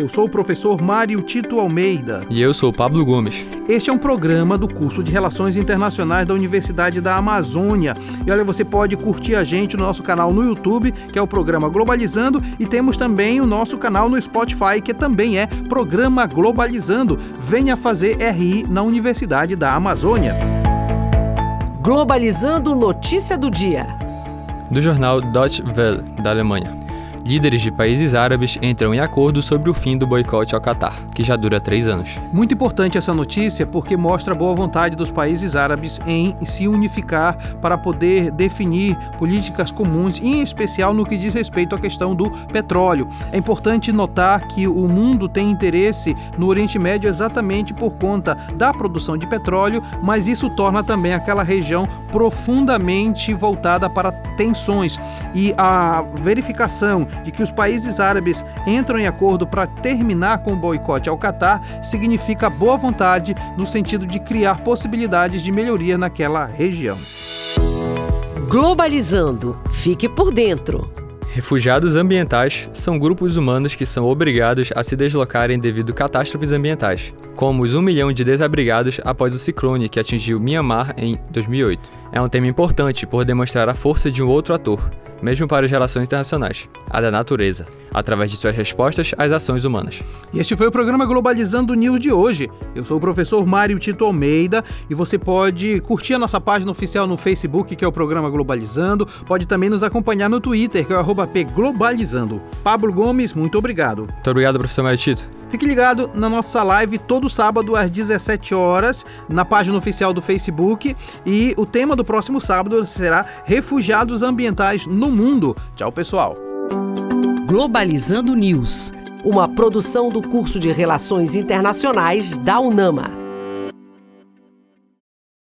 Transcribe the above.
Eu sou o professor Mário Tito Almeida. E eu sou o Pablo Gomes. Este é um programa do curso de Relações Internacionais da Universidade da Amazônia. E olha, você pode curtir a gente no nosso canal no YouTube, que é o programa Globalizando, e temos também o nosso canal no Spotify, que também é Programa Globalizando. Venha fazer RI na Universidade da Amazônia. Globalizando notícia do dia. Do jornal Deutsche Welle, da Alemanha. Líderes de países árabes entram em acordo sobre o fim do boicote ao Catar, que já dura três anos. Muito importante essa notícia porque mostra a boa vontade dos países árabes em se unificar para poder definir políticas comuns, em especial no que diz respeito à questão do petróleo. É importante notar que o mundo tem interesse no Oriente Médio exatamente por conta da produção de petróleo, mas isso torna também aquela região profundamente voltada para tensões e a verificação de que os países árabes entram em acordo para terminar com o boicote ao Catar significa boa vontade no sentido de criar possibilidades de melhoria naquela região. Globalizando. Fique por dentro. Refugiados ambientais são grupos humanos que são obrigados a se deslocarem devido a catástrofes ambientais, como os 1 milhão de desabrigados após o ciclone que atingiu Myanmar em 2008. É um tema importante por demonstrar a força de um outro ator, mesmo para as relações internacionais, a da natureza, através de suas respostas às ações humanas. E este foi o programa Globalizando News de hoje. Eu sou o professor Mário Tito Almeida e você pode curtir a nossa página oficial no Facebook, que é o programa Globalizando, pode também nos acompanhar no Twitter, que é o @pglobalizando. Pablo Gomes, muito obrigado. Muito obrigado, professor Mário Tito. Fique ligado na nossa live todo sábado às 17 horas na página oficial do Facebook e o tema do próximo sábado será Refugiados Ambientais no Mundo. Tchau, pessoal. Globalizando News, uma produção do curso de Relações Internacionais da UNAMA.